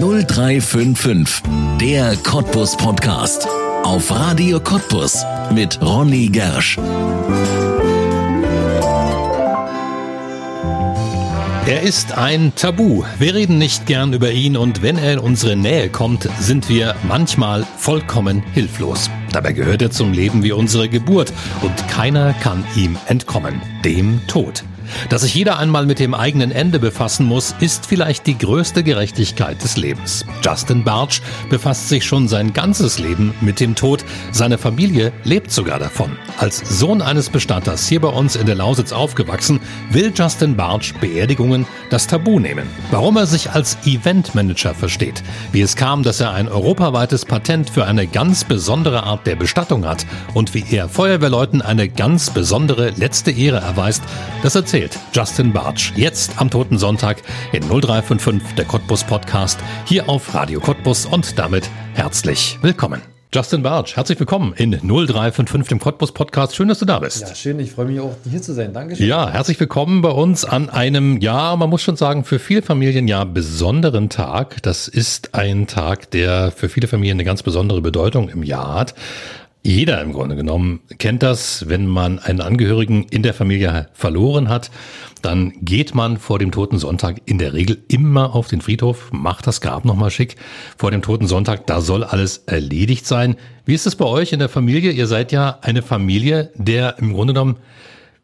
0355, der Cottbus Podcast. Auf Radio Cottbus mit Ronny Gersch. Er ist ein Tabu. Wir reden nicht gern über ihn und wenn er in unsere Nähe kommt, sind wir manchmal vollkommen hilflos. Dabei gehört er zum Leben wie unsere Geburt und keiner kann ihm entkommen, dem Tod. Dass sich jeder einmal mit dem eigenen Ende befassen muss, ist vielleicht die größte Gerechtigkeit des Lebens. Justin Bartsch befasst sich schon sein ganzes Leben mit dem Tod. Seine Familie lebt sogar davon. Als Sohn eines Bestatters hier bei uns in der Lausitz aufgewachsen, will Justin Bartsch Beerdigungen das Tabu nehmen. Warum er sich als Eventmanager versteht, wie es kam, dass er ein europaweites Patent für eine ganz besondere Art der Bestattung hat und wie er Feuerwehrleuten eine ganz besondere letzte Ehre erweist, das erzählt erzählt Justin Bartsch. Jetzt am Toten Sonntag in 0355 der Cottbus Podcast hier auf Radio Cottbus und damit herzlich willkommen. Justin Bartsch, herzlich willkommen in 0355 dem Cottbus Podcast. Schön, dass du da bist. Ja, schön. Ich freue mich auch, hier zu sein. Dankeschön. Ja, herzlich willkommen bei uns an einem, ja, man muss schon sagen, für viele Familien ja besonderen Tag. Das ist ein Tag, der für viele Familien eine ganz besondere Bedeutung im Jahr hat. Jeder im Grunde genommen kennt das, wenn man einen Angehörigen in der Familie verloren hat, dann geht man vor dem Toten Sonntag in der Regel immer auf den Friedhof, macht das Grab nochmal schick vor dem Toten Sonntag, da soll alles erledigt sein. Wie ist es bei euch in der Familie? Ihr seid ja eine Familie, der im Grunde genommen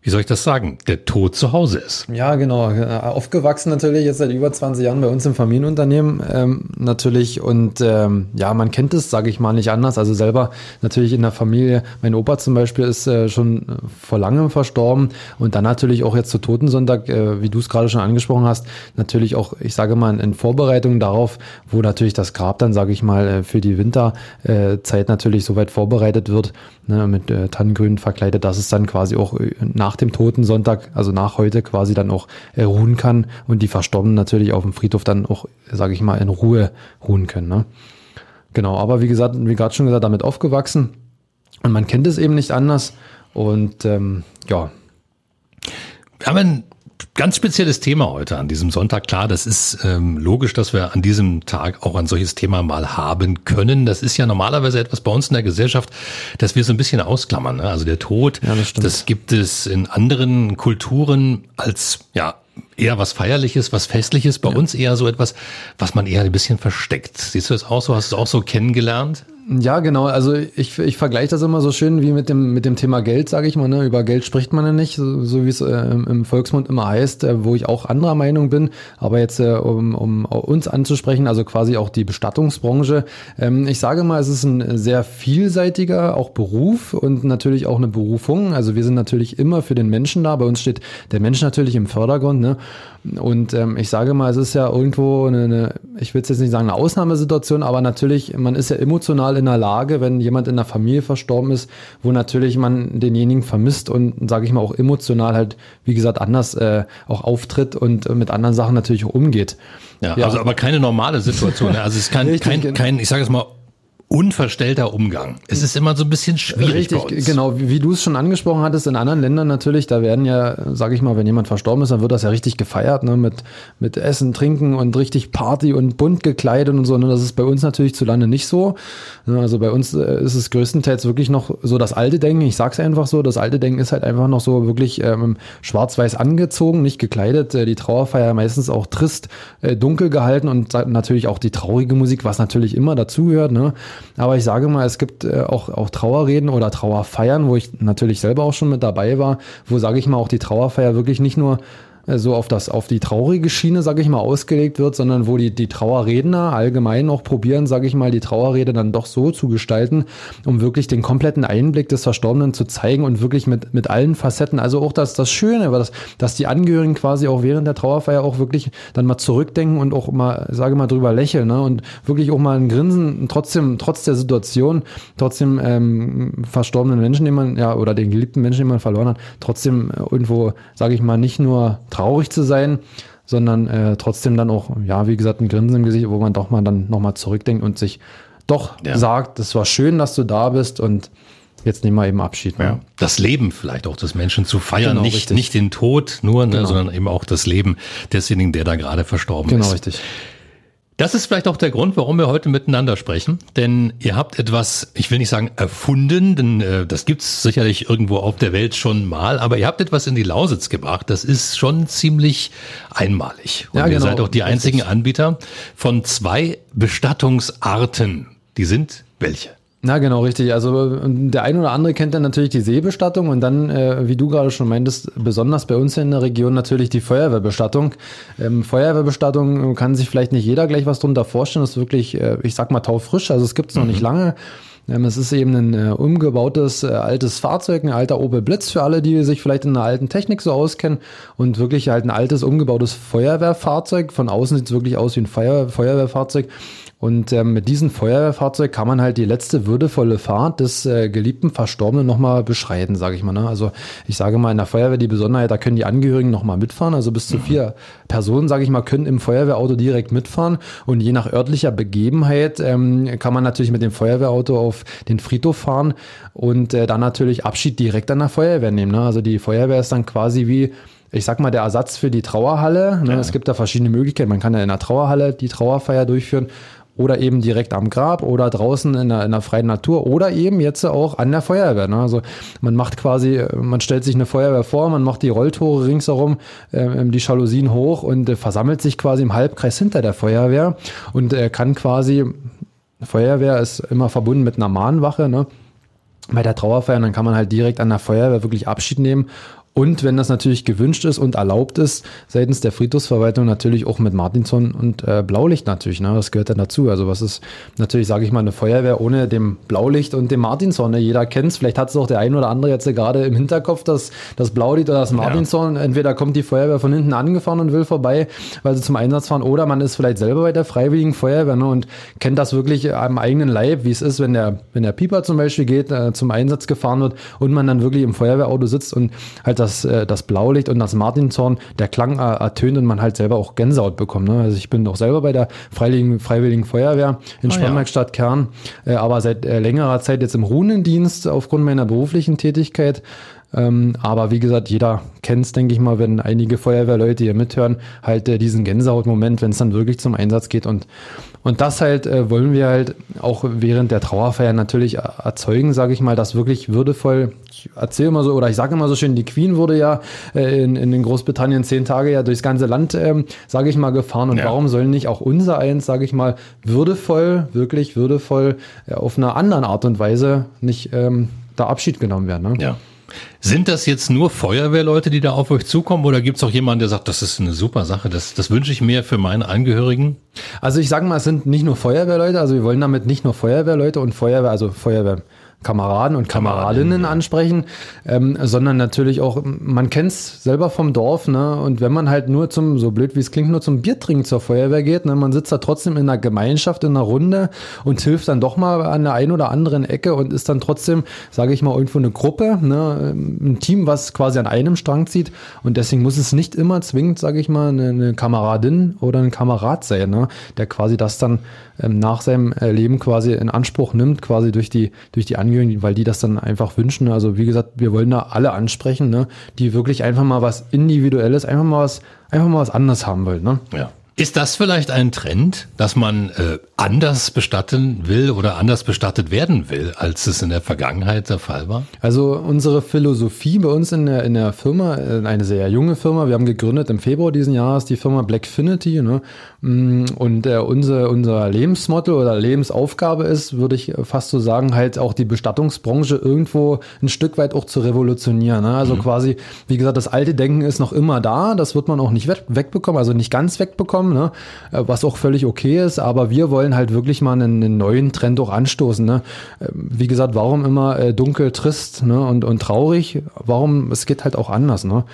wie soll ich das sagen, der Tod zu Hause ist. Ja, genau. Aufgewachsen natürlich jetzt seit über 20 Jahren bei uns im Familienunternehmen ähm, natürlich. Und ähm, ja, man kennt es, sage ich mal, nicht anders. Also selber natürlich in der Familie. Mein Opa zum Beispiel ist äh, schon vor langem verstorben. Und dann natürlich auch jetzt zu Totensonntag, äh, wie du es gerade schon angesprochen hast, natürlich auch, ich sage mal, in Vorbereitung darauf, wo natürlich das Grab dann, sage ich mal, äh, für die Winterzeit natürlich soweit vorbereitet wird, ne, mit äh, Tannengrün verkleidet, dass es dann quasi auch äh, nach nach dem Toten Sonntag, also nach heute quasi dann auch äh, ruhen kann und die Verstorbenen natürlich auf dem Friedhof dann auch, sage ich mal, in Ruhe ruhen können. Ne? Genau, aber wie gesagt, wie gerade schon gesagt, damit aufgewachsen und man kennt es eben nicht anders und ähm, ja. Wir haben ganz spezielles Thema heute an diesem Sonntag. Klar, das ist ähm, logisch, dass wir an diesem Tag auch ein solches Thema mal haben können. Das ist ja normalerweise etwas bei uns in der Gesellschaft, dass wir so ein bisschen ausklammern. Ne? Also der Tod, ja, das, das gibt es in anderen Kulturen als ja eher was Feierliches, was Festliches. Bei ja. uns eher so etwas, was man eher ein bisschen versteckt. Siehst du das auch so? Hast du es auch so kennengelernt? Ja, genau. Also ich, ich vergleiche das immer so schön wie mit dem, mit dem Thema Geld, sage ich mal. Ne? Über Geld spricht man ja nicht, so, so wie es äh, im Volksmund immer heißt, äh, wo ich auch anderer Meinung bin. Aber jetzt, äh, um, um uns anzusprechen, also quasi auch die Bestattungsbranche. Ähm, ich sage mal, es ist ein sehr vielseitiger auch Beruf und natürlich auch eine Berufung. Also wir sind natürlich immer für den Menschen da. Bei uns steht der Mensch natürlich im Vordergrund. Ne? Und ähm, ich sage mal, es ist ja irgendwo eine, eine ich will jetzt nicht sagen eine Ausnahmesituation, aber natürlich, man ist ja emotional in der Lage, wenn jemand in der Familie verstorben ist, wo natürlich man denjenigen vermisst und, sage ich mal, auch emotional halt, wie gesagt, anders äh, auch auftritt und äh, mit anderen Sachen natürlich auch umgeht. Ja, ja, also aber keine normale Situation. Ne? Also es ist kein, kein, genau. kein, ich sage es mal, unverstellter Umgang. Es ist immer so ein bisschen schwierig. Richtig, genau. Wie, wie du es schon angesprochen hattest, in anderen Ländern natürlich, da werden ja, sage ich mal, wenn jemand verstorben ist, dann wird das ja richtig gefeiert, ne, mit, mit Essen, Trinken und richtig Party und bunt gekleidet und so. Ne? Das ist bei uns natürlich zu lange nicht so. Also bei uns äh, ist es größtenteils wirklich noch so das alte Denken. Ich sag's einfach so, das alte Denken ist halt einfach noch so wirklich ähm, schwarz-weiß angezogen, nicht gekleidet. Äh, die Trauerfeier meistens auch trist, äh, dunkel gehalten und natürlich auch die traurige Musik, was natürlich immer dazugehört. Ne? Aber ich sage mal, es gibt äh, auch, auch Trauerreden oder Trauerfeiern, wo ich natürlich selber auch schon mit dabei war, wo, sage ich mal, auch die Trauerfeier wirklich nicht nur so auf das auf die traurige Schiene, sage ich mal, ausgelegt wird, sondern wo die die Trauerredner allgemein auch probieren, sage ich mal, die Trauerrede dann doch so zu gestalten, um wirklich den kompletten Einblick des Verstorbenen zu zeigen und wirklich mit mit allen Facetten, also auch das das Schöne, dass dass die Angehörigen quasi auch während der Trauerfeier auch wirklich dann mal zurückdenken und auch mal sage mal drüber lächeln, ne? und wirklich auch mal ein Grinsen trotzdem trotz der Situation, trotzdem ähm, verstorbenen Menschen, den man ja oder den geliebten Menschen, den man verloren hat, trotzdem irgendwo, sage ich mal, nicht nur traurig zu sein, sondern äh, trotzdem dann auch, ja, wie gesagt, ein Grinsen im Gesicht, wo man doch mal dann nochmal zurückdenkt und sich doch ja. sagt, es war schön, dass du da bist und jetzt nehmen wir eben Abschied. Ne? Ja. Das Leben vielleicht auch des Menschen zu feiern, genau, nicht, nicht den Tod nur, ne, genau. sondern eben auch das Leben desjenigen, der da gerade verstorben genau, ist. Genau, richtig. Das ist vielleicht auch der Grund, warum wir heute miteinander sprechen. Denn ihr habt etwas, ich will nicht sagen erfunden, denn äh, das gibt's sicherlich irgendwo auf der Welt schon mal, aber ihr habt etwas in die Lausitz gebracht. Das ist schon ziemlich einmalig. Und Ja, ihr genau. seid auch die einzigen Anbieter von zwei Bestattungsarten. Die sind welche? Na genau, richtig. Also der ein oder andere kennt dann natürlich die Seebestattung und dann, äh, wie du gerade schon meintest, besonders bei uns hier in der Region natürlich die Feuerwehrbestattung. Ähm, Feuerwehrbestattung äh, kann sich vielleicht nicht jeder gleich was drunter vorstellen. Das ist wirklich, äh, ich sag mal, taufrisch. Also es gibt es noch nicht lange. Ähm, es ist eben ein äh, umgebautes äh, altes Fahrzeug, ein alter Opel Blitz für alle, die sich vielleicht in der alten Technik so auskennen und wirklich halt ein altes umgebautes Feuerwehrfahrzeug. Von außen sieht es wirklich aus wie ein Feuer Feuerwehrfahrzeug. Und ähm, mit diesem Feuerwehrfahrzeug kann man halt die letzte würdevolle Fahrt des äh, geliebten Verstorbenen nochmal beschreiten, sage ich mal. Ne? Also ich sage mal, in der Feuerwehr die Besonderheit, da können die Angehörigen nochmal mitfahren. Also bis zu vier Personen, sage ich mal, können im Feuerwehrauto direkt mitfahren. Und je nach örtlicher Begebenheit ähm, kann man natürlich mit dem Feuerwehrauto auf den Friedhof fahren und äh, dann natürlich Abschied direkt an der Feuerwehr nehmen. Ne? Also die Feuerwehr ist dann quasi wie ich sag mal, der Ersatz für die Trauerhalle. Ne? Es gibt da verschiedene Möglichkeiten. Man kann ja in der Trauerhalle die Trauerfeier durchführen oder eben direkt am Grab oder draußen in der, in der freien Natur oder eben jetzt auch an der Feuerwehr. Ne? Also man macht quasi, man stellt sich eine Feuerwehr vor, man macht die Rolltore ringsherum, äh, die Jalousien hoch und äh, versammelt sich quasi im Halbkreis hinter der Feuerwehr und äh, kann quasi, Feuerwehr ist immer verbunden mit einer Mahnwache, ne? bei der Trauerfeier, dann kann man halt direkt an der Feuerwehr wirklich Abschied nehmen. Und wenn das natürlich gewünscht ist und erlaubt ist, seitens der Friedhofsverwaltung natürlich auch mit Martinshorn und äh, Blaulicht natürlich. Ne? Das gehört dann dazu. Also was ist natürlich, sage ich mal, eine Feuerwehr ohne dem Blaulicht und dem Martinshorn. Ne? Jeder kennt es. Vielleicht hat es auch der ein oder andere jetzt gerade im Hinterkopf, dass das Blaulicht oder das Martinshorn. Entweder kommt die Feuerwehr von hinten angefahren und will vorbei, weil sie zum Einsatz fahren, oder man ist vielleicht selber bei der Freiwilligen Feuerwehr ne? und kennt das wirklich am eigenen Leib, wie es ist, wenn der, wenn der Pieper zum Beispiel geht, äh, zum Einsatz gefahren wird und man dann wirklich im Feuerwehrauto sitzt und halt das, äh, das Blaulicht und das Martinshorn, der Klang äh, ertönt und man halt selber auch Gänsehaut bekommt. Ne? Also ich bin auch selber bei der Freiwilligen, Freiwilligen Feuerwehr in Ah, ja. Stadt Kern, äh, aber seit äh, längerer Zeit jetzt im Runendienst aufgrund meiner beruflichen Tätigkeit. Ähm, aber wie gesagt, jeder kennt es, denke ich mal, wenn einige Feuerwehrleute hier mithören, halt äh, diesen Gänsehautmoment, wenn es dann wirklich zum Einsatz geht. Und, und das halt äh, wollen wir halt auch während der Trauerfeier natürlich er- erzeugen, sage ich mal, das wirklich würdevoll. Ich erzähle immer so, oder ich sage immer so schön, die Queen wurde ja äh, in, in Großbritannien zehn Tage ja durchs ganze Land, ähm, sage ich mal, gefahren. Und Ja. warum sollen nicht auch unser eins, sage ich mal, würdevoll, wirklich würdevoll äh, auf einer anderen Art und Weise nicht ähm, da Abschied genommen werden? Ne? Ja. Sind das jetzt nur Feuerwehrleute, die da auf euch zukommen oder gibt es auch jemanden, der sagt, das ist eine super Sache, das, das wünsche ich mir für meine Angehörigen? Also ich sage mal, es sind nicht nur Feuerwehrleute, also wir wollen damit nicht nur Feuerwehrleute und Feuerwehr, also Feuerwehrkameraden und Kameradinnen ansprechen, ähm, sondern natürlich auch, man kennt es selber vom Dorf, ne? Und wenn man halt nur zum, so blöd wie es klingt, nur zum Biertrinken zur Feuerwehr geht, ne? man sitzt da trotzdem in einer Gemeinschaft, in einer Runde und hilft dann doch mal an der einen oder anderen Ecke und ist dann trotzdem, sage ich mal, irgendwo eine Gruppe, ne? ein Team, was quasi an einem Strang zieht. Und deswegen muss es nicht immer zwingend, sage ich mal, eine, eine Kameradin oder ein Kamerad sein, ne? der quasi das dann ähm, nach seinem äh, Leben quasi in Anspruch nimmt, quasi durch die, durch die Angehörigen, weil die das dann einfach wünschen. Also wie gesagt, wir wollen da alle ansprechen, ne? die wirklich einfach mal was Individuelles, einfach mal was, einfach mal was anderes haben wollen. Ne? Ja. Ist das vielleicht ein Trend, dass man äh, anders bestatten will oder anders bestattet werden will, als es in der Vergangenheit der Fall war? Also unsere Philosophie bei uns in der, in der Firma, äh, eine sehr junge Firma, wir haben gegründet im Februar diesen Jahres, die Firma Blackfinity. Ne? Mm, Und äh, unser, unser Lebensmotto oder Lebensaufgabe ist, würde ich fast so sagen, halt auch die Bestattungsbranche irgendwo ein Stück weit auch zu revolutionieren. Ne? Also quasi, wie gesagt, das alte Denken ist noch immer da, das wird man auch nicht weg, wegbekommen, also nicht ganz wegbekommen, ne? Äh, was auch völlig okay ist, aber wir wollen halt wirklich mal einen, einen neuen Trend auch anstoßen. Ne? Äh, Wie gesagt, warum immer äh, dunkel, trist ne? und, und traurig? Warum? Es geht halt auch anders. Ne?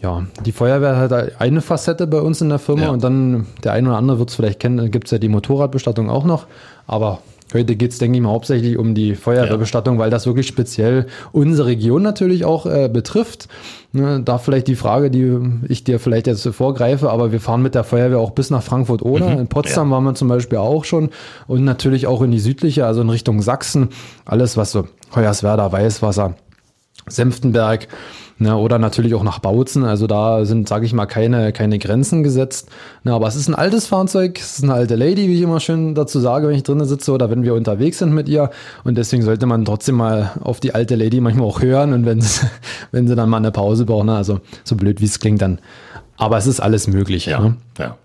Ja, die Feuerwehr hat eine Facette bei uns in der Firma Ja. und dann der eine oder andere wird es vielleicht kennen, gibt es ja die Motorradbestattung auch noch. Aber heute geht es, denke ich mal, hauptsächlich um die Feuerwehrbestattung, weil das wirklich speziell unsere Region natürlich auch äh, betrifft. Ne, da vielleicht die Frage, die ich dir vielleicht jetzt vorgreife, aber wir fahren mit der Feuerwehr auch bis nach Frankfurt oder. In Potsdam waren wir zum Beispiel auch schon und natürlich auch in die südliche, also in Richtung Sachsen. Alles, was so Hoyerswerda, Weißwasser, Senftenberg Ne, oder natürlich auch nach Bautzen. Also da sind, sage ich mal, keine, keine Grenzen gesetzt. Ne, aber es ist ein altes Fahrzeug, es ist eine alte Lady, wie ich immer schön dazu sage, wenn ich drinnen sitze oder wenn wir unterwegs sind mit ihr. Und deswegen sollte man trotzdem mal auf die alte Lady manchmal auch hören und wenn sie, wenn sie dann mal eine Pause braucht, ne, also so blöd wie es klingt, dann. Aber es ist alles möglich. Ja, ne? ja.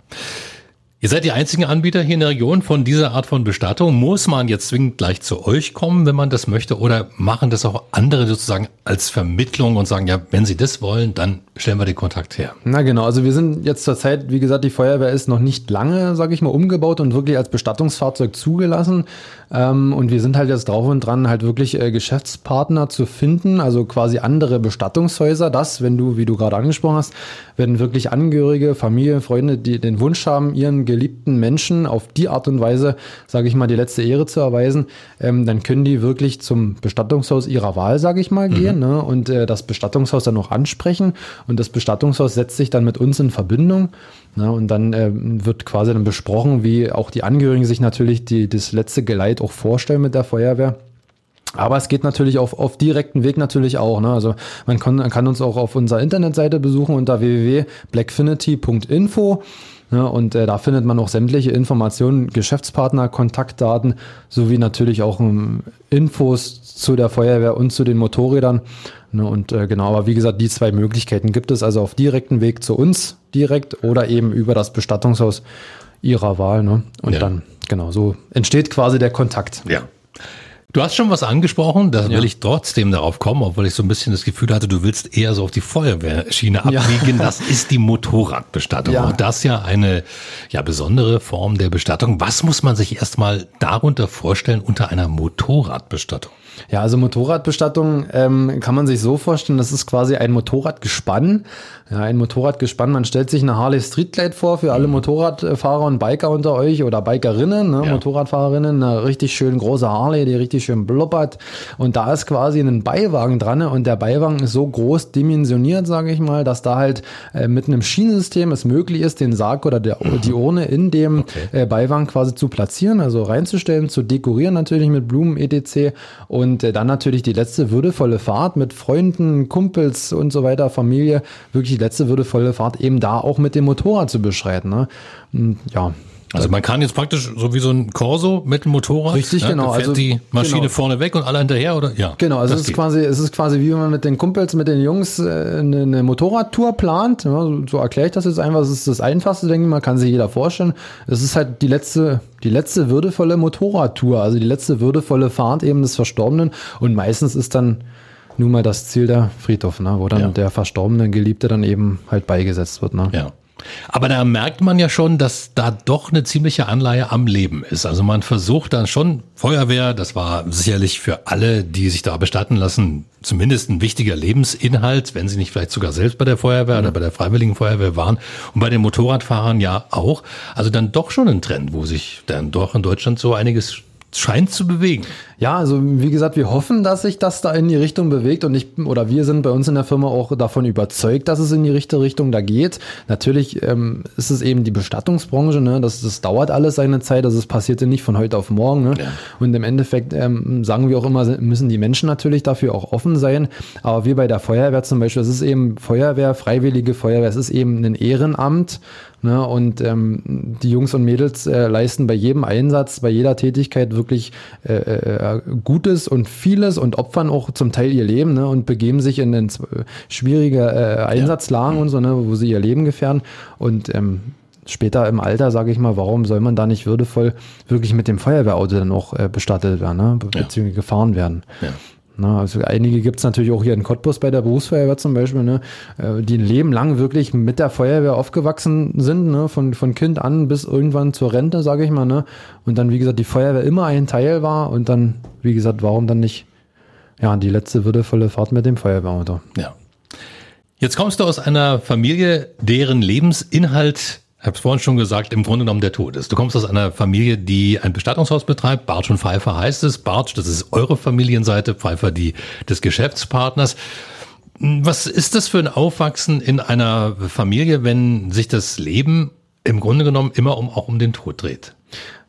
Ihr seid die einzigen Anbieter hier in der Region von dieser Art von Bestattung. Muss man jetzt zwingend gleich zu euch kommen, wenn man das möchte, oder machen das auch andere sozusagen als Vermittlung und sagen, ja, wenn sie das wollen, dann stellen wir den Kontakt her. Na genau, also wir sind jetzt zurzeit, wie gesagt, die Feuerwehr ist noch nicht lange, sage ich mal, umgebaut und wirklich als Bestattungsfahrzeug zugelassen. Ähm, und wir sind halt jetzt drauf und dran, halt wirklich äh, Geschäftspartner zu finden, also quasi andere Bestattungshäuser. Das, wenn du, wie du gerade angesprochen hast, wenn wirklich Angehörige, Familie, Freunde, die den Wunsch haben, ihren geliebten Menschen auf die Art und Weise, sage ich mal, die letzte Ehre zu erweisen, ähm, dann können die wirklich zum Bestattungshaus ihrer Wahl, sage ich mal, mhm. gehen ne? und äh, das Bestattungshaus dann noch ansprechen. Und das Bestattungshaus setzt sich dann mit uns in Verbindung. Ne? Und dann äh, wird quasi dann besprochen, wie auch die Angehörigen sich natürlich die, das letzte Geleit auch vorstellen mit der Feuerwehr. Aber es geht natürlich auf, auf direkten Weg natürlich auch. Ne? Also man kann, kann uns auch auf unserer Internetseite besuchen unter www.blackfinity.info. Ne? Und äh, da findet man auch sämtliche Informationen, Geschäftspartner, Kontaktdaten sowie natürlich auch ähm, Infos zu der Feuerwehr und zu den Motorrädern. Ne? Und äh, genau, aber wie gesagt, die zwei Möglichkeiten gibt es also auf direkten Weg zu uns direkt oder eben über das Bestattungshaus ihrer Wahl. Ne? Und ja. dann, genau, so entsteht quasi der Kontakt. Ja. Du hast schon was angesprochen, da ja. will ich trotzdem darauf kommen, obwohl ich so ein bisschen das Gefühl hatte, du willst eher so auf die Feuerwehrschiene abbiegen. Ja. Das ist die Motorradbestattung. Ja. Und das ja eine ja besondere Form der Bestattung. Was muss man sich erstmal darunter vorstellen unter einer Motorradbestattung? Ja, also Motorradbestattung ähm, kann man sich so vorstellen, das ist quasi ein Motorradgespann. Ja, ein Motorradgespann, man stellt sich eine Harley Street Glide vor für alle Motorradfahrer und Biker unter euch oder Bikerinnen, ne, ja. Motorradfahrerinnen, eine richtig schön große Harley, die richtig schön blubbert. Und da ist quasi ein Beiwagen dran und der Beiwagen ist so groß dimensioniert, sage ich mal, dass da halt äh, mit einem Schienensystem es möglich ist, den Sarg oder der, die Urne in dem okay. äh, Beiwagen quasi zu platzieren, also reinzustellen, zu dekorieren natürlich mit Blumen etc. Und und äh, dann natürlich die letzte würdevolle Fahrt mit Freunden, Kumpels und so weiter, Familie, wirklich die letzte würdevolle Fahrt eben da auch mit dem Motorrad zu beschreiten. Ne? ja, also man kann jetzt praktisch so wie so ein Corso mit dem Motorrad. Richtig, ne? genau. Da fährt also die Maschine genau. vorne weg und alle hinterher, oder? Ja. Genau, also es ist quasi, es ist quasi wie wenn man mit den Kumpels, mit den Jungs äh, eine, eine Motorradtour plant. Ja, so erkläre ich das jetzt einfach. Es ist das Einfachste, denke ich mal, kann sich jeder vorstellen. Es ist halt die letzte, die letzte würdevolle Motorradtour, also die letzte würdevolle Fahrt eben des Verstorbenen. Und meistens ist dann nun mal das Ziel der Friedhof, ne, wo dann ja. der verstorbene Geliebte dann eben halt beigesetzt wird. Ne? Ja. Aber da merkt man ja schon, dass da doch eine ziemliche Anleihe am Leben ist. Also man versucht dann schon, Feuerwehr, das war sicherlich für alle, die sich da bestatten lassen, zumindest ein wichtiger Lebensinhalt, wenn sie nicht vielleicht sogar selbst bei der Feuerwehr mhm. oder bei der Freiwilligen Feuerwehr waren. Und bei den Motorradfahrern ja auch. Also dann doch schon ein Trend, wo sich dann doch in Deutschland so einiges scheint zu bewegen. Ja, also wie gesagt, wir hoffen, dass sich das da in die Richtung bewegt und ich oder wir sind bei uns in der Firma auch davon überzeugt, dass es in die richtige Richtung da geht. Natürlich ähm, ist es eben die Bestattungsbranche, ne? das, das dauert alles seine Zeit, also es passierte nicht von heute auf morgen. Ne? Ja. Und im Endeffekt ähm, sagen wir auch immer, müssen die Menschen natürlich dafür auch offen sein. Aber wir bei der Feuerwehr zum Beispiel, es ist eben Feuerwehr, freiwillige Feuerwehr, es ist eben ein Ehrenamt. Ne? Und ähm, die Jungs und Mädels äh, leisten bei jedem Einsatz, bei jeder Tätigkeit wirklich äh, äh, Gutes und vieles und opfern auch zum Teil ihr Leben ne? und begeben sich in, in schwierige äh, Einsatzlagen ja. und so, ne? wo sie ihr Leben gefährden. Und ähm, später im Alter, sage ich mal, warum soll man da nicht würdevoll wirklich mit dem Feuerwehrauto dann auch äh, bestattet werden, ne? beziehungsweise ja. gefahren werden? Ja. Na, also einige gibt es natürlich auch hier in Cottbus bei der Berufsfeuerwehr zum Beispiel, ne, äh, die ein Leben lang wirklich mit der Feuerwehr aufgewachsen sind, ne, von, von Kind an bis irgendwann zur Rente, sage ich mal. Ne, und dann, wie gesagt, die Feuerwehr immer ein Teil war und dann, wie gesagt, warum dann nicht ja, die letzte würdevolle Fahrt mit dem Feuerwehrauto. Ja. Jetzt kommst du aus einer Familie, deren Lebensinhalt ich habe es vorhin schon gesagt, im Grunde genommen der Tod ist. Du kommst aus einer Familie, die ein Bestattungshaus betreibt. Bartsch und Pfeiffer heißt es. Bartsch, das ist eure Familienseite, Pfeiffer die des Geschäftspartners. Was ist das für ein Aufwachsen in einer Familie, wenn sich das Leben im Grunde genommen immer um, auch um den Tod dreht?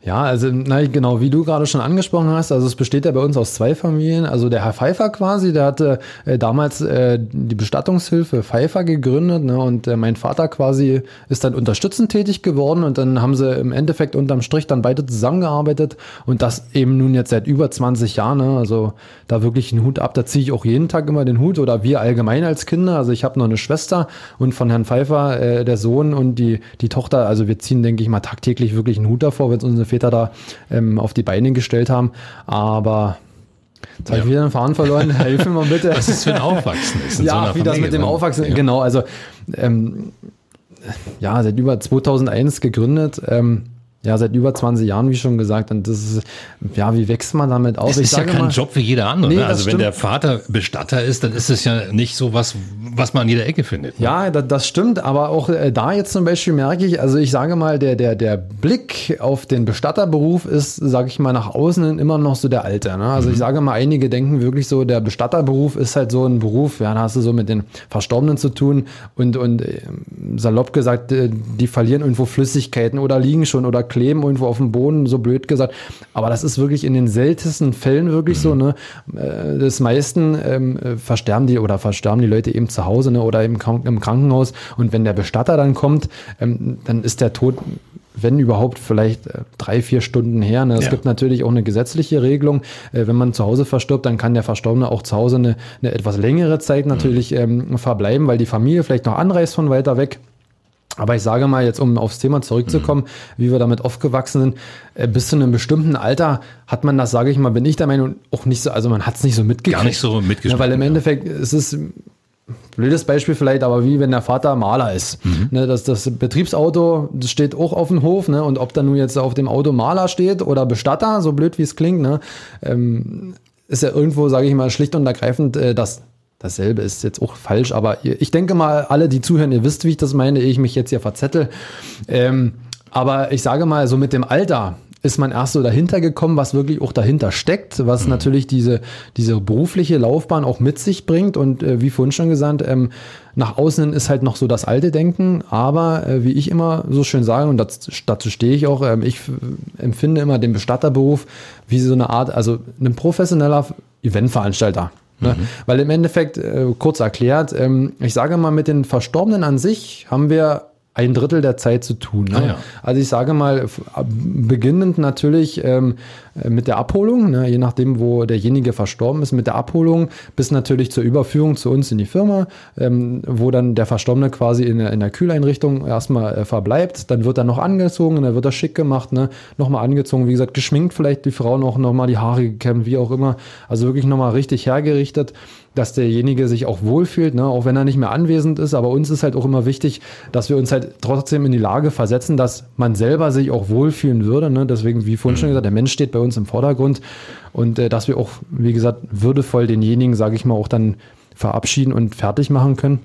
Ja, also na, genau, wie du gerade schon angesprochen hast, also es besteht ja bei uns aus zwei Familien. Also der Herr Pfeiffer quasi, der hatte äh, damals äh, die Bestattungshilfe Pfeiffer gegründet ne, und äh, mein Vater quasi ist dann unterstützend tätig geworden und dann haben sie im Endeffekt unterm Strich dann beide zusammengearbeitet und das eben nun jetzt seit über 20 Jahren. Ne, also da wirklich einen Hut ab, da ziehe ich auch jeden Tag immer den Hut oder wir allgemein als Kinder. Also ich habe noch eine Schwester und von Herrn Pfeiffer äh, der Sohn und die, die Tochter, also wir ziehen, denke ich mal, tagtäglich wirklich einen Hut davor, wenn es unsere Väter da ähm, auf die Beine gestellt haben. Aber Jetzt habe ich wieder einen Faden verloren. Hilf mir mal bitte. Was ist für ein Aufwachsen ist. Ja, so wie Familie, das mit dem? Aufwachsen, ja. genau. Also, ähm, ja, seit über 2001 gegründet. Ähm, ja, seit über 20 Jahren, wie schon gesagt. Und das ist, ja, wie wächst man damit auf? Das ist ja kein mal, Job wie jeder andere. Nee, ne? Also wenn der Vater Bestatter ist, dann ist es ja nicht so was, was man an jeder Ecke findet. Ne? Ja, das, das, stimmt. Aber auch äh, da jetzt zum Beispiel merke ich, also ich sage mal, der, der, der Blick auf den Bestatterberuf ist, sage ich mal, nach außen immer noch so der alte. Ne? Also mhm. ich sage mal, einige denken wirklich so, der Bestatterberuf ist halt so ein Beruf, ja, da hast du so mit den Verstorbenen zu tun und, und äh, salopp gesagt, äh, die verlieren irgendwo Flüssigkeiten oder liegen schon oder kleben irgendwo auf dem Boden, so blöd gesagt. Aber das ist wirklich in den seltensten Fällen wirklich so, ne? Äh, des meisten ähm, versterben die oder versterben die Leute eben zu Hause ne? oder im, im Krankenhaus. Und wenn der Bestatter dann kommt, ähm, dann ist der Tod wenn überhaupt vielleicht äh, drei, vier Stunden her. Ne? Es ja. gibt natürlich auch eine gesetzliche Regelung. Äh, wenn man zu Hause verstirbt, dann kann der Verstorbene auch zu Hause eine, eine etwas längere Zeit natürlich mhm. ähm, verbleiben, weil die Familie vielleicht noch anreist von weiter weg. Aber ich sage mal jetzt, um aufs Thema zurückzukommen, mhm. wie wir damit aufgewachsen sind, äh, bis zu einem bestimmten Alter hat man das, sage ich mal, bin ich der Meinung, auch nicht so, also man hat es nicht so mitgekriegt. Gar nicht so mitgekriegt. Ja, weil im Endeffekt, es ist, blödes Beispiel vielleicht, aber wie wenn der Vater Maler ist. Mhm. Ne, das, das Betriebsauto das steht auch auf dem Hof, ne, und ob da nun jetzt auf dem Auto Maler steht oder Bestatter, so blöd wie es klingt, ne, ähm, ist ja irgendwo, sage ich mal, schlicht und ergreifend äh, das dasselbe ist jetzt auch falsch, aber ich denke mal, alle, die zuhören, ihr wisst, wie ich das meine, ich mich jetzt hier verzettel. Ähm, aber ich sage mal, so mit dem Alter ist man erst so dahinter gekommen, was wirklich auch dahinter steckt, was mhm. natürlich diese, diese berufliche Laufbahn auch mit sich bringt. Und äh, wie vorhin schon gesagt, ähm, nach außen ist halt noch so das alte Denken, aber äh, wie ich immer so schön sage, und das, dazu stehe ich auch, ähm, ich empfinde immer den Bestatterberuf wie so eine Art, also ein professioneller Eventveranstalter. Ne? Mhm. Weil im Endeffekt, äh, kurz erklärt, ähm, ich sage mal, mit den Verstorbenen an sich haben wir ein Drittel der Zeit zu tun. Ne? Ah, ja. Also ich sage mal, beginnend natürlich ähm, mit der Abholung, ne? je nachdem, wo derjenige verstorben ist, mit der Abholung bis natürlich zur Überführung zu uns in die Firma, ähm, wo dann der Verstorbene quasi in, in der Kühleinrichtung erstmal äh, verbleibt. Dann wird er noch angezogen, dann wird er schick gemacht, ne? nochmal angezogen, wie gesagt, geschminkt vielleicht die Frau noch, nochmal die Haare gekämmt, wie auch immer. Also wirklich nochmal richtig hergerichtet dass derjenige sich auch wohlfühlt, ne? auch wenn er nicht mehr anwesend ist. Aber uns ist halt auch immer wichtig, dass wir uns halt trotzdem in die Lage versetzen, dass man selber sich auch wohlfühlen würde. Ne? Deswegen, wie vorhin schon gesagt, der Mensch steht bei uns im Vordergrund und äh, dass wir auch, wie gesagt, würdevoll denjenigen, sage ich mal, auch dann verabschieden und fertig machen können.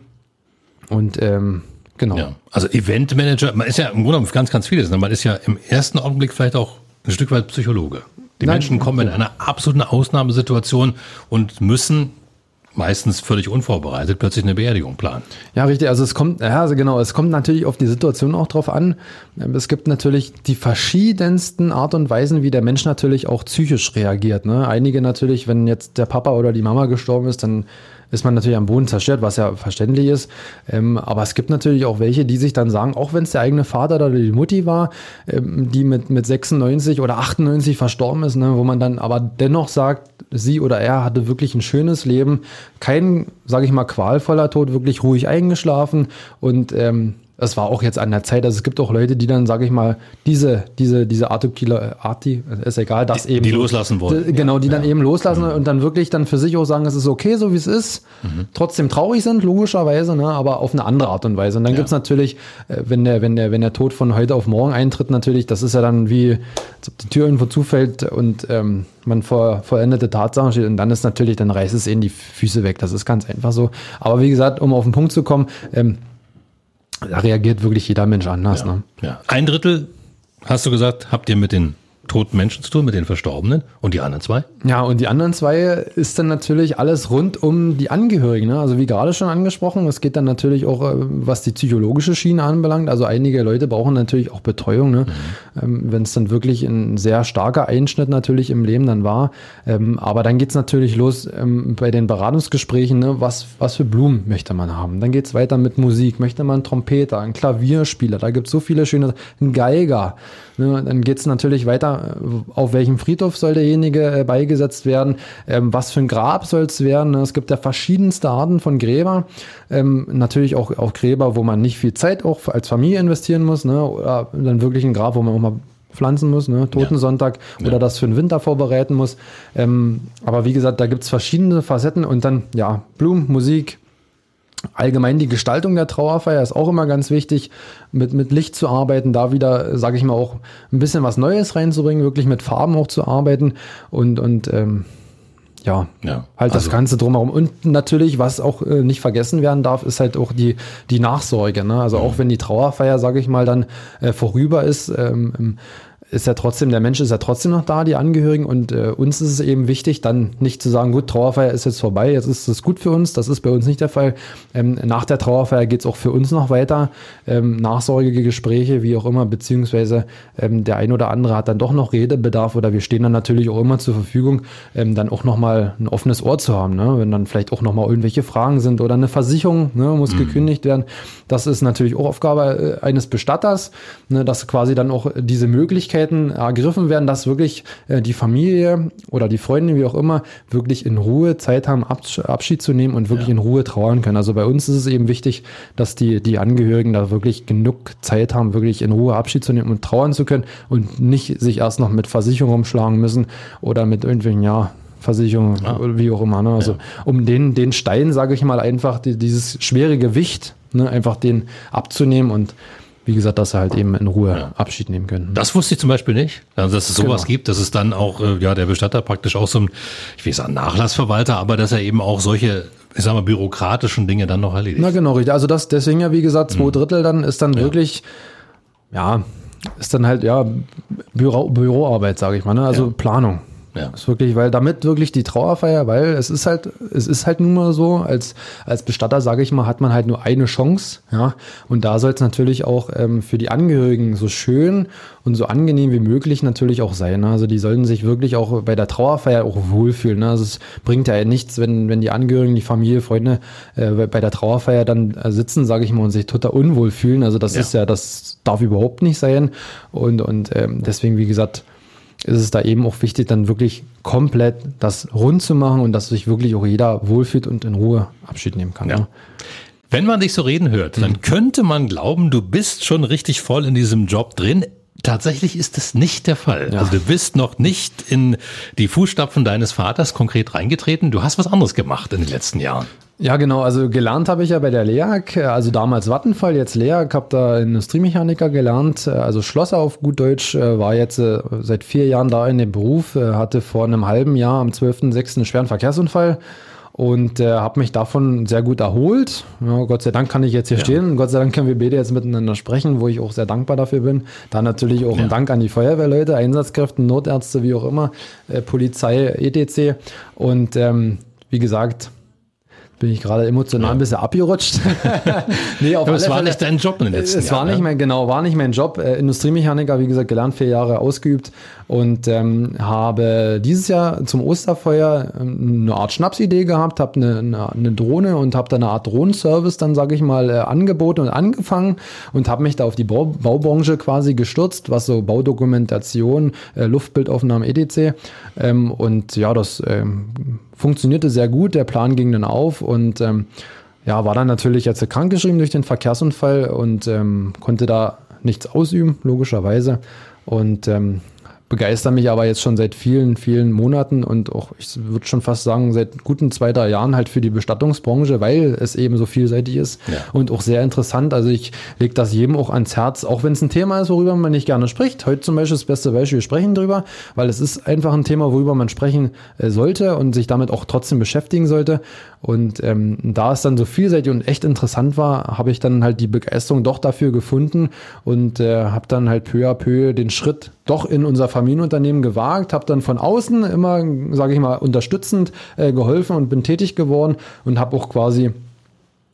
Und ähm, genau. Ja, also Eventmanager, man ist ja im Grunde ganz, ganz vieles. Ne? Man ist ja im ersten Augenblick vielleicht auch ein Stück weit Psychologe. Die Nein, Menschen kommen in einer absoluten Ausnahmesituation und müssen meistens völlig unvorbereitet plötzlich eine Beerdigung planen. Ja, richtig. Also es kommt, ja, also genau, es kommt natürlich auf die Situation auch drauf an. Es gibt natürlich die verschiedensten Art und Weisen, wie der Mensch natürlich auch psychisch reagiert. Ne? Einige natürlich, wenn jetzt der Papa oder die Mama gestorben ist, dann ist man natürlich am Boden zerstört, was ja verständlich ist. Ähm, aber es gibt natürlich auch welche, die sich dann sagen, auch wenn es der eigene Vater oder die Mutti war, ähm, die mit, mit 96 oder 98 verstorben ist, ne, wo man dann aber dennoch sagt, sie oder er hatte wirklich ein schönes Leben, kein, sage ich mal, qualvoller Tod, wirklich ruhig eingeschlafen und ähm, es war auch jetzt an der Zeit, also es gibt auch Leute, die dann, sage ich mal, diese, diese, diese Artikler, Arti, ist egal, das eben. Die loslassen wollen. Die, genau, die ja. dann eben loslassen mhm. und dann wirklich dann für sich auch sagen, es ist okay, so wie es ist. Mhm. Trotzdem traurig sind, logischerweise, ne, aber auf eine andere Art und Weise. Und dann ja. gibt's natürlich, äh, wenn der, wenn der, wenn der Tod von heute auf morgen eintritt, natürlich, das ist ja dann wie, als ob die Tür irgendwo zufällt und ähm, man vor vollendete Tatsachen steht und dann ist natürlich, dann reißt es eben die Füße weg. Das ist ganz einfach so. Aber wie gesagt, um auf den Punkt zu kommen, ähm, da reagiert wirklich jeder Mensch anders. Ja, ne? ja. Ein Drittel, hast du gesagt, habt ihr mit den toten Menschen zu tun, mit den Verstorbenen und die anderen zwei? Ja, und die anderen zwei ist dann natürlich alles rund um die Angehörigen. Ne? Also wie gerade schon angesprochen, es geht dann natürlich auch, äh, was die psychologische Schiene anbelangt. Also einige Leute brauchen natürlich auch Betreuung. Ne? ähm, wenn es dann wirklich ein sehr starker Einschnitt natürlich im Leben dann war. Ähm, aber dann geht's natürlich los ähm, bei den Beratungsgesprächen, ne? was, was für Blumen möchte man haben. Dann geht's weiter mit Musik, möchte man einen Trompeter, einen Klavierspieler, da gibt's so viele schöne, einen Geiger. Ne? Dann geht's natürlich weiter, äh, auf welchem Friedhof soll derjenige äh, beigesetzt werden, ähm, was für ein Grab soll es werden. Es gibt ja verschiedenste Arten von Gräber. Ähm, natürlich auch, auch Gräber, wo man nicht viel Zeit auch als Familie investieren muss, ne? oder dann wirklich ein Grab, wo man auch mal pflanzen muss, ne? Totensonntag ja. oder ja. das für den Winter vorbereiten muss. Ähm, aber wie gesagt, da gibt es verschiedene Facetten und dann, ja, Blumen, Musik, allgemein die Gestaltung der Trauerfeier ist auch immer ganz wichtig, mit, mit Licht zu arbeiten, da wieder, sage ich mal, auch ein bisschen was Neues reinzubringen, wirklich mit Farben auch zu arbeiten und, und ähm, ja, ja, halt also. das Ganze drumherum. Und natürlich, was auch äh, nicht vergessen werden darf, ist halt auch die, die Nachsorge. Ne? Also mhm. auch wenn die Trauerfeier, sage ich mal, dann äh, vorüber ist, ähm, ist ja trotzdem, der Mensch ist ja trotzdem noch da, die Angehörigen. Und äh, uns ist es eben wichtig, dann nicht zu sagen, gut, Trauerfeier ist jetzt vorbei, jetzt ist es gut für uns. Das ist bei uns nicht der Fall. Ähm, nach der Trauerfeier geht es auch für uns noch weiter. Ähm, nachsorgige Gespräche, wie auch immer, beziehungsweise ähm, der ein oder andere hat dann doch noch Redebedarf oder wir stehen dann natürlich auch immer zur Verfügung, ähm, dann auch nochmal ein offenes Ohr zu haben. Ne? Wenn dann vielleicht auch nochmal irgendwelche Fragen sind oder eine Versicherung ne, muss mhm. gekündigt werden. Das ist natürlich auch Aufgabe äh, eines Bestatters, ne, dass quasi dann auch diese Möglichkeit Möglichkeiten ergriffen werden, dass wirklich äh, die Familie oder die Freunde, wie auch immer, wirklich in Ruhe Zeit haben, Abschied zu nehmen und wirklich ja. in Ruhe trauern können. Also bei uns ist es eben wichtig, dass die, die Angehörigen da wirklich genug Zeit haben, wirklich in Ruhe Abschied zu nehmen und trauern zu können und nicht sich erst noch mit Versicherung umschlagen müssen oder mit irgendwelchen, ja, Versicherung ah. wie auch immer. Ne? Also ja. um den, den Stein, sage ich mal, einfach die, dieses schwere Gewicht, ne, einfach den abzunehmen und wie gesagt, dass sie halt eben in Ruhe ja. Abschied nehmen können. Das wusste ich zum Beispiel nicht, also, dass es sowas genau. gibt, dass es dann auch, äh, ja, der Bestatter praktisch auch so ein, ich will sagen, Nachlassverwalter, aber dass er eben auch solche ich sag mal, bürokratischen Dinge dann noch erledigt. Na genau, richtig. Also das, deswegen ja, wie gesagt, zwei mhm. Drittel dann ist dann ja. wirklich, ja, ist dann halt, ja, Büro, Büroarbeit, sage ich mal, ne? also ja. Planung. Ja. Ist wirklich, weil damit wirklich die Trauerfeier, weil es ist halt, es ist halt nun mal so, als, als Bestatter, sage ich mal, hat man halt nur eine Chance, ja. Und da soll es natürlich auch ähm, für die Angehörigen so schön und so angenehm wie möglich natürlich auch sein. Ne? Also die sollten sich wirklich auch bei der Trauerfeier auch wohlfühlen. Ne? Also es bringt ja nichts, wenn, wenn die Angehörigen, die Familie, Freunde äh, bei der Trauerfeier dann äh, sitzen, sage ich mal, und sich total unwohl fühlen. Also das ja. ist ja, das darf überhaupt nicht sein. Und, und ähm, deswegen, wie gesagt, ist es da eben auch wichtig, dann wirklich komplett das rund zu machen und dass sich wirklich auch jeder wohlfühlt und in Ruhe Abschied nehmen kann. Ja. Ne? Wenn man dich so reden hört, dann mhm. könnte man glauben, du bist schon richtig voll in diesem Job drin. Tatsächlich ist es nicht der Fall. Ja. Also du bist noch nicht in die Fußstapfen deines Vaters konkret reingetreten. Du hast was anderes gemacht in den letzten Jahren. Ja, genau. Also gelernt habe ich ja bei der LEAG, also damals Vattenfall, jetzt LEAG, habe da Industriemechaniker gelernt, also Schlosser auf gut Deutsch, äh, war jetzt äh, seit vier Jahren da in dem Beruf, äh, hatte vor einem halben Jahr am 12.06. einen schweren Verkehrsunfall und äh, habe mich davon sehr gut erholt. Ja, Gott sei Dank kann ich jetzt hier ja. stehen. Gott sei Dank können wir beide jetzt miteinander sprechen, wo ich auch sehr dankbar dafür bin. Da natürlich auch ja. ein Dank an die Feuerwehrleute, Einsatzkräfte, Notärzte, wie auch immer, äh, Polizei, etc. Und ähm, wie gesagt, bin ich gerade emotional ja. ein bisschen abgerutscht. nee, auf Aber es war Fälle, nicht dein Job in den letzten es Jahren. War nicht mein, genau, war nicht mein Job. Äh, Industriemechaniker, wie gesagt, gelernt, vier Jahre ausgeübt und ähm, habe dieses Jahr zum Osterfeuer ähm, eine Art Schnapsidee gehabt, habe eine, eine, eine, Drohne und habe da eine Art Drohnenservice dann, sage ich mal, äh, angeboten und angefangen und habe mich da auf die Bau, Baubranche quasi gestürzt, was so Baudokumentation, äh, Luftbildaufnahmen etc. Ähm, und ja, das ähm, funktionierte sehr gut, der Plan ging dann auf und ähm, ja, war dann natürlich jetzt krankgeschrieben durch den Verkehrsunfall und ähm, konnte da nichts ausüben, logischerweise. Und ähm, begeister mich aber jetzt schon seit vielen, vielen Monaten und auch, ich würde schon fast sagen, seit guten zwei, drei Jahren halt für die Bestattungsbranche, weil es eben so vielseitig ist ja. und auch sehr interessant. Also ich lege das jedem auch ans Herz, auch wenn es ein Thema ist, worüber man nicht gerne spricht. Heute zum Beispiel das beste Beispiel, wir sprechen drüber, weil es ist einfach ein Thema, worüber man sprechen äh, sollte und sich damit auch trotzdem beschäftigen sollte. Und ähm, da es dann so vielseitig und echt interessant war, habe ich dann halt die Begeisterung doch dafür gefunden und äh, habe dann halt peu à peu den Schritt doch in unser Familienunternehmen gewagt, habe dann von außen immer, sage ich mal, unterstützend äh, geholfen und bin tätig geworden und habe auch quasi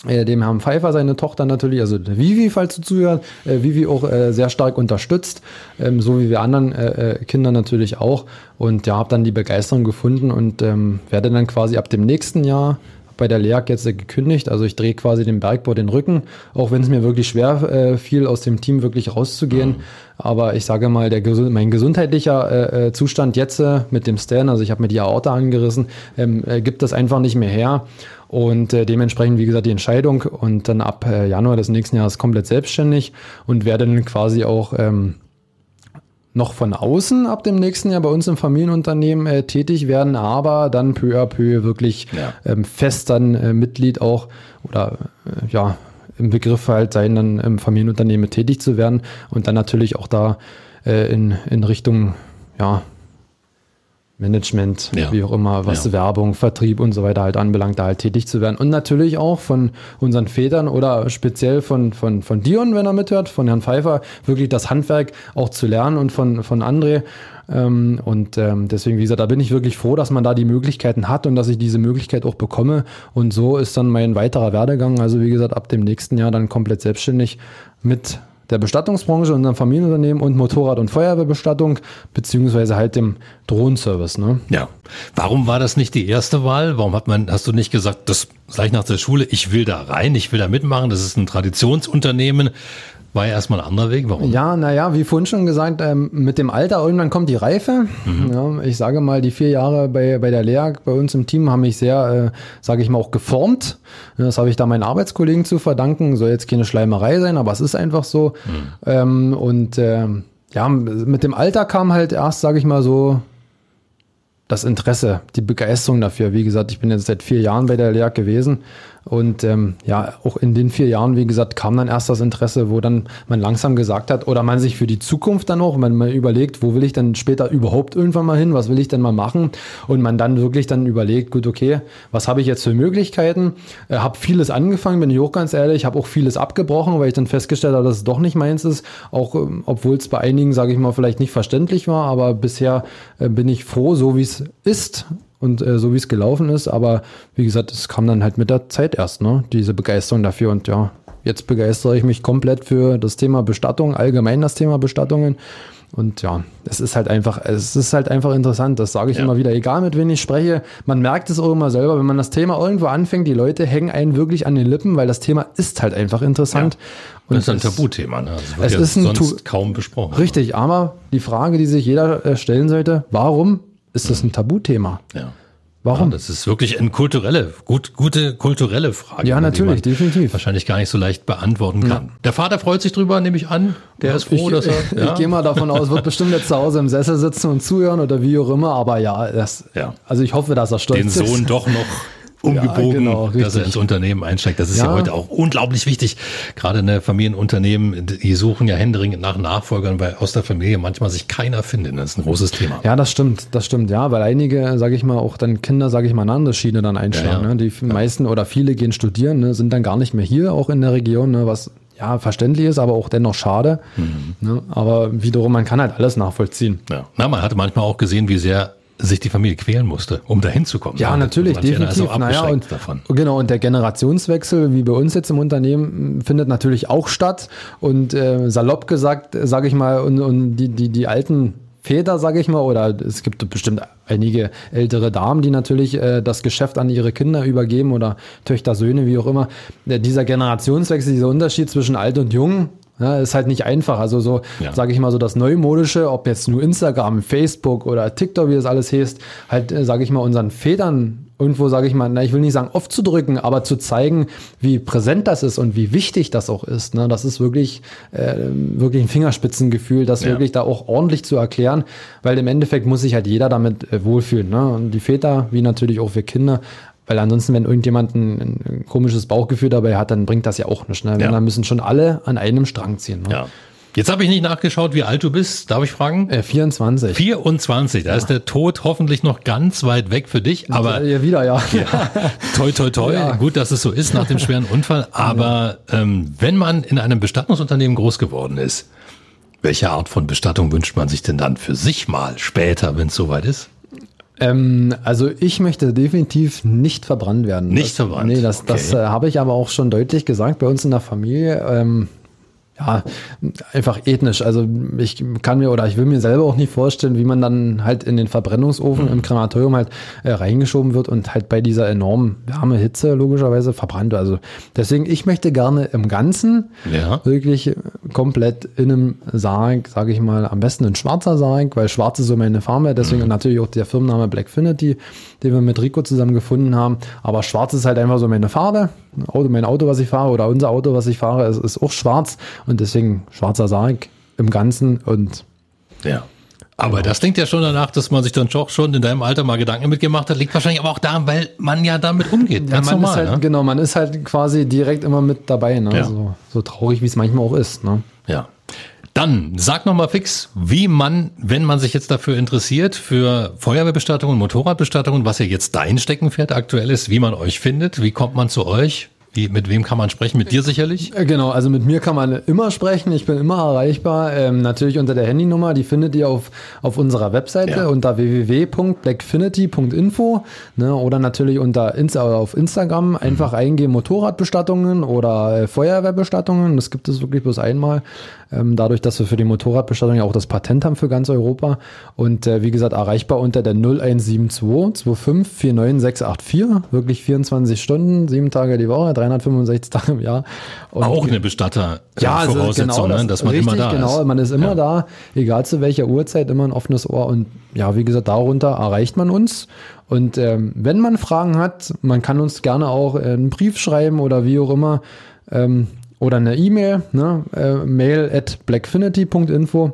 äh, dem Herrn Pfeiffer, seine Tochter natürlich, also Vivi, falls du zuhörst, äh, Vivi auch äh, sehr stark unterstützt, ähm, so wie wir anderen äh, äh, Kinder natürlich auch. Und ja, habe dann die Begeisterung gefunden und ähm, werde dann quasi ab dem nächsten Jahr bei der LEAG jetzt gekündigt. Also ich drehe quasi dem Bergbau den Rücken, auch wenn es mir wirklich schwer äh, fiel, aus dem Team wirklich rauszugehen. Mhm. Aber ich sage mal, der, mein gesundheitlicher äh, äh, Zustand jetzt äh, mit dem Stan, also ich habe mir die Aorta angerissen, ähm, äh, gibt das einfach nicht mehr her. Und äh, dementsprechend, wie gesagt, die Entscheidung und dann ab Januar des nächsten Jahres komplett selbstständig und werde dann quasi auch ähm, noch von außen ab dem nächsten Jahr bei uns im Familienunternehmen äh, tätig werden, aber dann peu à peu wirklich ja. ähm, fest dann äh, Mitglied auch oder äh, ja im Begriff halt sein, dann im Familienunternehmen tätig zu werden und dann natürlich auch da äh, in, in Richtung ja Management, ja. wie auch immer, was ja. Werbung, Vertrieb und so weiter halt anbelangt, da halt tätig zu werden. Und natürlich auch von unseren Vätern oder speziell von, von, von Dion, wenn er mithört, von Herrn Pfeiffer, wirklich das Handwerk auch zu lernen und von, von André. Ähm, und ähm, deswegen, wie gesagt, da bin ich wirklich froh, dass man da die Möglichkeiten hat und dass ich diese Möglichkeit auch bekomme. Und so ist dann mein weiterer Werdegang, also wie gesagt, ab dem nächsten Jahr dann komplett selbstständig mit der Bestattungsbranche, unserem Familienunternehmen und Motorrad- und Feuerwehrbestattung, beziehungsweise halt dem Drohnenservice. Ne? Ja. Warum war das nicht die erste Wahl? Warum hat man, hast du nicht gesagt, das gleich nach der Schule, ich will da rein, ich will da mitmachen, das ist ein Traditionsunternehmen. War ja erstmal ein anderer Weg. Warum? Ja, naja, wie vorhin schon gesagt, ähm, mit dem Alter irgendwann kommt die Reife. Mhm. Ja, ich sage mal, die vier Jahre bei, bei der Lea, bei uns im Team, haben mich sehr, äh, sage ich mal, auch geformt. Das habe ich da meinen Arbeitskollegen zu verdanken. Soll jetzt keine Schleimerei sein, aber es ist einfach so. Mhm. Ähm, und äh, ja, mit dem Alter kam halt erst, sage ich mal, so das Interesse, die Begeisterung dafür. Wie gesagt, ich bin jetzt seit vier Jahren bei der Lea gewesen und ähm, ja, auch in den vier Jahren, wie gesagt, kam dann erst das Interesse, wo dann man langsam gesagt hat, oder man sich für die Zukunft dann auch, wenn man überlegt, wo will ich denn später überhaupt irgendwann mal hin, was will ich denn mal machen? Und man dann wirklich dann überlegt, gut, okay, was habe ich jetzt für Möglichkeiten? Äh, habe vieles angefangen, bin ich auch ganz ehrlich, habe auch vieles abgebrochen, weil ich dann festgestellt habe, dass es doch nicht meins ist, auch ähm, obwohl es bei einigen, sage ich mal, vielleicht nicht verständlich war, aber bisher äh, bin ich froh, so wie es ist und äh, so wie es gelaufen ist. Aber wie gesagt, es kam dann halt mit der Zeit erst, ne? Diese Begeisterung dafür. Und ja, jetzt begeistere ich mich komplett für das Thema Bestattung, allgemein das Thema Bestattungen. Und ja, es ist halt einfach, es ist halt einfach interessant, das sage ich ja. immer wieder, egal mit wem ich spreche, man merkt es auch immer selber, wenn man das Thema irgendwo anfängt, die Leute hängen einen wirklich an den Lippen, weil das Thema ist halt einfach interessant. Ja. Und das ist ein Tabuthema, ne? Wird es ja ist ein sonst kaum besprochen. Richtig, aber die Frage, die sich jeder äh, stellen sollte, warum ist das ein Tabuthema. Ja. Warum? Ja, das ist wirklich eine kulturelle, gut, gute kulturelle Frage. Ja, natürlich, definitiv. Wahrscheinlich gar nicht so leicht beantworten kann. Ja. Der Vater freut sich drüber, nehme ich an. Der ja, ist froh, ich, dass er. Ja. Ich gehe mal davon aus, wird bestimmt jetzt zu Hause im Sessel sitzen und zuhören oder wie auch immer. Aber ja, das, ja. also ich hoffe, dass er stolz Den ist. Den Sohn doch noch umgebogen, ja, genau, dass er ins Unternehmen einsteigt. Das ist ja. ja. heute auch unglaublich wichtig. Gerade in der Familienunternehmen, die suchen ja händeringend nach Nachfolgern, weil aus der Familie manchmal sich keiner findet. Das ist ein großes Thema. Ja, das stimmt, das stimmt, ja, weil einige, sage ich mal, auch dann Kinder, sage ich mal, eine andere Schiene dann einschlagen. Ja, ne? Die meisten oder viele gehen studieren, ne? sind dann gar nicht mehr hier, auch in der Region, ne? was ja, verständlich ist, aber auch dennoch schade. Mhm. Ne? Aber wiederum, man kann halt alles nachvollziehen. Ja. Na, man hatte manchmal auch gesehen, wie sehr sich die Familie quälen musste, um dahin zu kommen. Ja, natürlich, definitiv. Also naja, und, davon. Genau, und der Generationswechsel, wie bei uns jetzt im Unternehmen, findet natürlich auch statt. Und äh, salopp gesagt, sage ich mal, und, und die, die, die alten Väter, sage ich mal, oder es gibt bestimmt einige ältere Damen, die natürlich äh, das Geschäft an ihre Kinder übergeben oder Töchter, Söhne, wie auch immer. Äh, dieser Generationswechsel, dieser Unterschied zwischen alt und jung, ja, ist halt nicht einfach. Also so, ja. sage ich mal, so das Neumodische, ob jetzt nur Instagram, Facebook oder TikTok, wie das alles heißt, halt, äh, sage ich mal, unseren Vätern irgendwo, sage ich mal, na, ich will nicht sagen aufzudrücken, aber zu zeigen, wie präsent das ist und wie wichtig das auch ist. Ne? Das ist wirklich, äh, wirklich ein Fingerspitzengefühl, das ja. wirklich da auch ordentlich zu erklären, weil im Endeffekt muss sich halt jeder damit äh, wohlfühlen. Ne? Und die Väter, wie natürlich auch wir Kinder, weil ansonsten, wenn irgendjemand ein, ein, komisches Bauchgefühl dabei hat, dann bringt das ja auch nichts. Ne? Ja. Dann müssen schon alle an einem Strang ziehen. Ne? Ja. Jetzt habe ich nicht nachgeschaut, wie alt du bist. Darf ich fragen? Äh, 24. 24. Da ja. ist der Tod hoffentlich noch ganz weit weg für dich. Aber ja, wieder, ja. ja. Toi, toi, toi. Ja. Gut, dass es so ist nach dem schweren Unfall. Aber ähm, wenn man in einem Bestattungsunternehmen groß geworden ist, welche Art von Bestattung wünscht man sich denn dann für sich mal später, wenn es soweit ist? Ähm, also ich möchte definitiv nicht verbrannt werden. Nicht das, verbrannt? Nee, das, das Okay. äh, habe ich aber auch schon deutlich gesagt bei uns in der Familie. Ähm, ja, einfach ethnisch. Also ich kann mir oder ich will mir selber auch nicht vorstellen, wie man dann halt in den Verbrennungsofen im Krematorium halt äh, reingeschoben wird und halt bei dieser enormen Wärme, Hitze logischerweise verbrannt. Also deswegen, ich möchte gerne im Ganzen Ja. wirklich komplett in einem Sarg, sage ich mal, am besten ein schwarzer Sarg, weil schwarz ist so meine Farbe, deswegen natürlich auch der Firmenname Blackfinity, den wir mit Rico zusammen gefunden haben. Aber schwarz ist halt einfach so meine Farbe. Auto, mein Auto, was ich fahre, oder unser Auto, was ich fahre, ist, ist auch schwarz und deswegen schwarzer Sarg im Ganzen und Ja. Aber das klingt ja schon danach, dass man sich dann schon in deinem Alter mal Gedanken mitgemacht hat. Liegt wahrscheinlich aber auch daran, weil man ja damit umgeht. Ganz man normal. ist halt, ne? genau, man ist halt quasi direkt immer mit dabei, ne? Ja. so, so traurig, wie es manchmal auch ist. Ne? Ja. Dann sag noch mal fix, wie man, wenn man sich jetzt dafür interessiert, für Feuerwehrbestattungen, Motorradbestattungen, was ja jetzt dein Steckenpferd aktuell ist, wie man euch findet, wie kommt man zu euch, wie, mit wem kann man sprechen? Mit dir sicherlich? Äh, Genau, also mit mir kann man immer sprechen. Ich bin immer erreichbar. Ähm, natürlich unter der Handynummer. Die findet ihr auf, auf unserer Webseite Ja. unter www.blackfinity.info ne, oder natürlich unter Insta oder auf Instagram. Einfach eingeben Motorradbestattungen oder äh, Feuerwehrbestattungen. Das gibt es wirklich bloß einmal. Ähm, dadurch, dass wir für die Motorradbestattung ja auch das Patent haben für ganz Europa. Und äh, wie gesagt, erreichbar unter der 0172 25 49684. Wirklich 24 Stunden, sieben Tage die Woche, 365 Tage im Jahr. Und Auch eine Bestatter ja, also Voraussetzung, genau, ne? dass man richtig, immer da genau, ist. man ist immer Ja. da, egal zu welcher Uhrzeit, immer ein offenes Ohr und ja, wie gesagt, darunter erreicht man uns. Und ähm, wenn man Fragen hat, man kann uns gerne auch äh, einen Brief schreiben oder wie auch immer ähm, oder eine E-Mail, ne? äh, mail at blackfinity.info.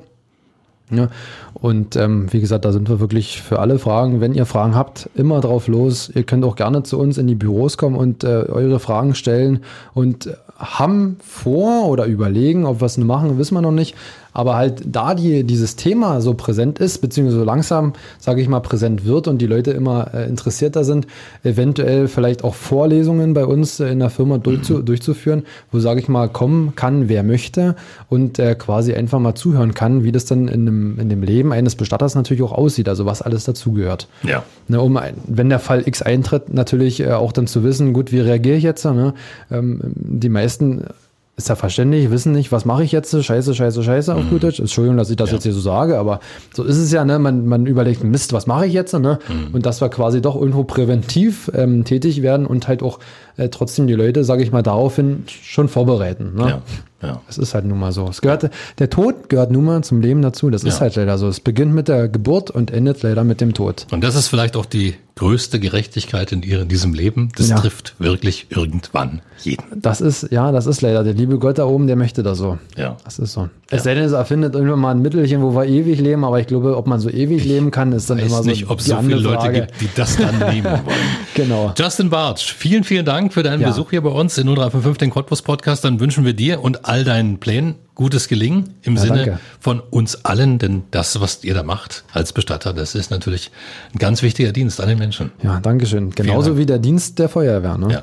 Ja, und ähm, wie gesagt, da sind wir wirklich für alle Fragen. Wenn ihr Fragen habt, immer drauf los. Ihr könnt auch gerne zu uns in die Büros kommen und äh, eure Fragen stellen und haben vor oder überlegen, ob wir es machen, wissen wir noch nicht. Aber halt, da die, dieses Thema so präsent ist, beziehungsweise so langsam, sage ich mal, präsent wird und die Leute immer äh, interessierter sind, eventuell vielleicht auch Vorlesungen bei uns in der Firma durchzu, durchzuführen, wo, sage ich mal, kommen kann, wer möchte und äh, quasi einfach mal zuhören kann, wie das dann in dem, in dem Leben eines Bestatters natürlich auch aussieht, also was alles dazugehört. Ja. Ne, um wenn der Fall X eintritt, natürlich äh, auch dann zu wissen, gut, wie reagiere ich jetzt? Ne? Ähm, die meisten ist ja verständlich, wissen nicht, was mache ich jetzt? Scheiße, scheiße, scheiße auf gut Deutsch. Entschuldigung, dass ich das jetzt hier so sage, aber so ist es ja, ne? Man, man überlegt, Mist, was mache ich jetzt? Ne? Und dass wir quasi doch irgendwo präventiv ähm, tätig werden und halt auch äh, trotzdem die Leute, sage ich mal, daraufhin schon vorbereiten. Ne? Ja. Ja. Es ist halt nun mal so. Es gehört, der Tod gehört nun mal zum Leben dazu. Das ist Ja. halt leider so. Es beginnt mit der Geburt und endet leider mit dem Tod. Und das ist vielleicht auch die größte Gerechtigkeit in diesem Leben. Das Ja. trifft wirklich irgendwann jeden. Das ist, ja, das ist leider. Der liebe Gott da oben, der möchte das so. Ja. Das ist so. Es sei denn, es erfindet irgendwann mal ein Mittelchen, wo wir ewig leben, aber ich glaube, ob man so ewig leben kann, ist dann Ich immer weiß so nicht, ob es so viele Leute Frage. gibt, die das dann nehmen wollen. Genau. Justin Bartsch, vielen, vielen Dank für deinen Ja. Besuch hier bei uns in 0355, den Cottbus Podcast. Dann wünschen wir dir und all deinen Plänen gutes Gelingen im Ja, Sinne danke. von uns allen, denn das, was ihr da macht als Bestatter, das ist natürlich ein ganz wichtiger Dienst an den Menschen. Ja, Dankeschön. Genauso Dank. wie der Dienst der Feuerwehr. Ne? Ja.